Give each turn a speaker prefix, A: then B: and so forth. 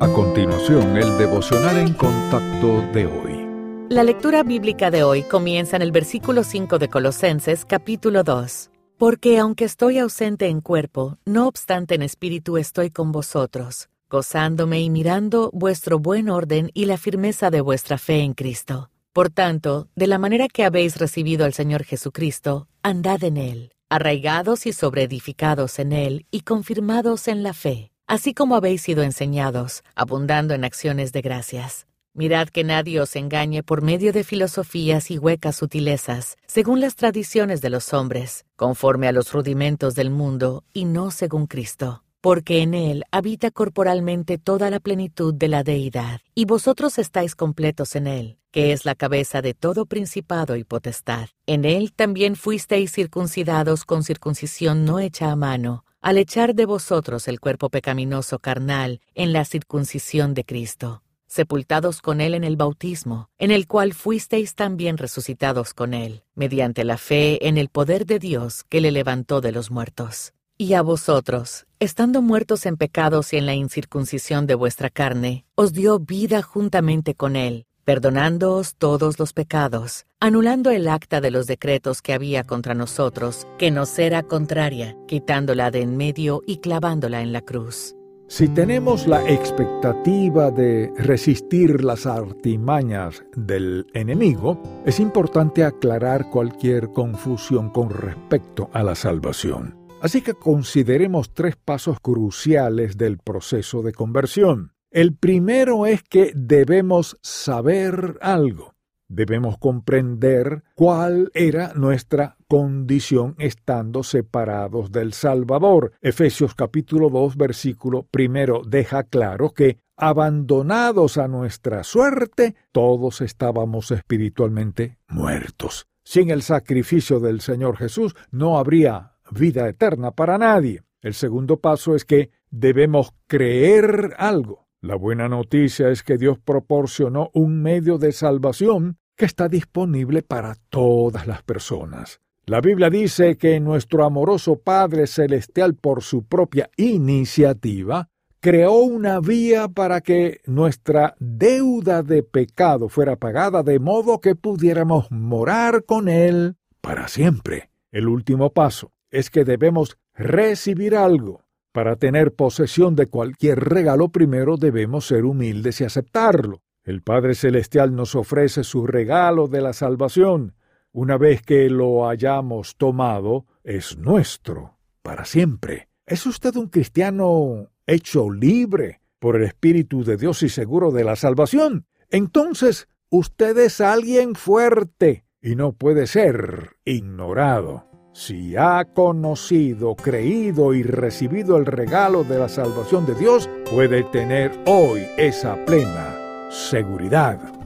A: A continuación, el devocional en contacto de hoy.
B: La lectura bíblica de hoy comienza en el versículo 5 de Colosenses capítulo 2. Porque aunque estoy ausente en cuerpo, no obstante en espíritu estoy con vosotros, gozándome y mirando vuestro buen orden y la firmeza de vuestra fe en Cristo. Por tanto, de la manera que habéis recibido al Señor Jesucristo, andad en Él, arraigados y sobreedificados en Él y confirmados en la fe así como habéis sido enseñados, abundando en acciones de gracias. Mirad que nadie os engañe por medio de filosofías y huecas sutilezas, según las tradiciones de los hombres, conforme a los rudimentos del mundo, y no según Cristo. Porque en Él habita corporalmente toda la plenitud de la deidad, y vosotros estáis completos en Él, que es la cabeza de todo principado y potestad. En Él también fuisteis circuncidados con circuncisión no hecha a mano, al echar de vosotros el cuerpo pecaminoso carnal en la circuncisión de Cristo, sepultados con Él en el bautismo, en el cual fuisteis también resucitados con Él, mediante la fe en el poder de Dios que le levantó de los muertos. Y a vosotros, estando muertos en pecados y en la incircuncisión de vuestra carne, os dio vida juntamente con Él perdonándoos todos los pecados, anulando el acta de los decretos que había contra nosotros, que nos era contraria, quitándola de en medio y clavándola en la cruz.
A: Si tenemos la expectativa de resistir las artimañas del enemigo, es importante aclarar cualquier confusión con respecto a la salvación. Así que consideremos tres pasos cruciales del proceso de conversión. El primero es que debemos saber algo. Debemos comprender cuál era nuestra condición estando separados del Salvador. Efesios capítulo 2 versículo primero deja claro que abandonados a nuestra suerte, todos estábamos espiritualmente muertos. Sin el sacrificio del Señor Jesús no habría vida eterna para nadie. El segundo paso es que debemos creer algo. La buena noticia es que Dios proporcionó un medio de salvación que está disponible para todas las personas. La Biblia dice que nuestro amoroso Padre Celestial, por su propia iniciativa, creó una vía para que nuestra deuda de pecado fuera pagada de modo que pudiéramos morar con Él para siempre. El último paso es que debemos recibir algo para tener posesión de cualquier regalo primero debemos ser humildes y aceptarlo. El Padre Celestial nos ofrece su regalo de la salvación. Una vez que lo hayamos tomado, es nuestro, para siempre. ¿Es usted un cristiano hecho libre por el Espíritu de Dios y seguro de la salvación? Entonces, usted es alguien fuerte y no puede ser ignorado. Si ha conocido, creído y recibido el regalo de la salvación de Dios, puede tener hoy esa plena seguridad.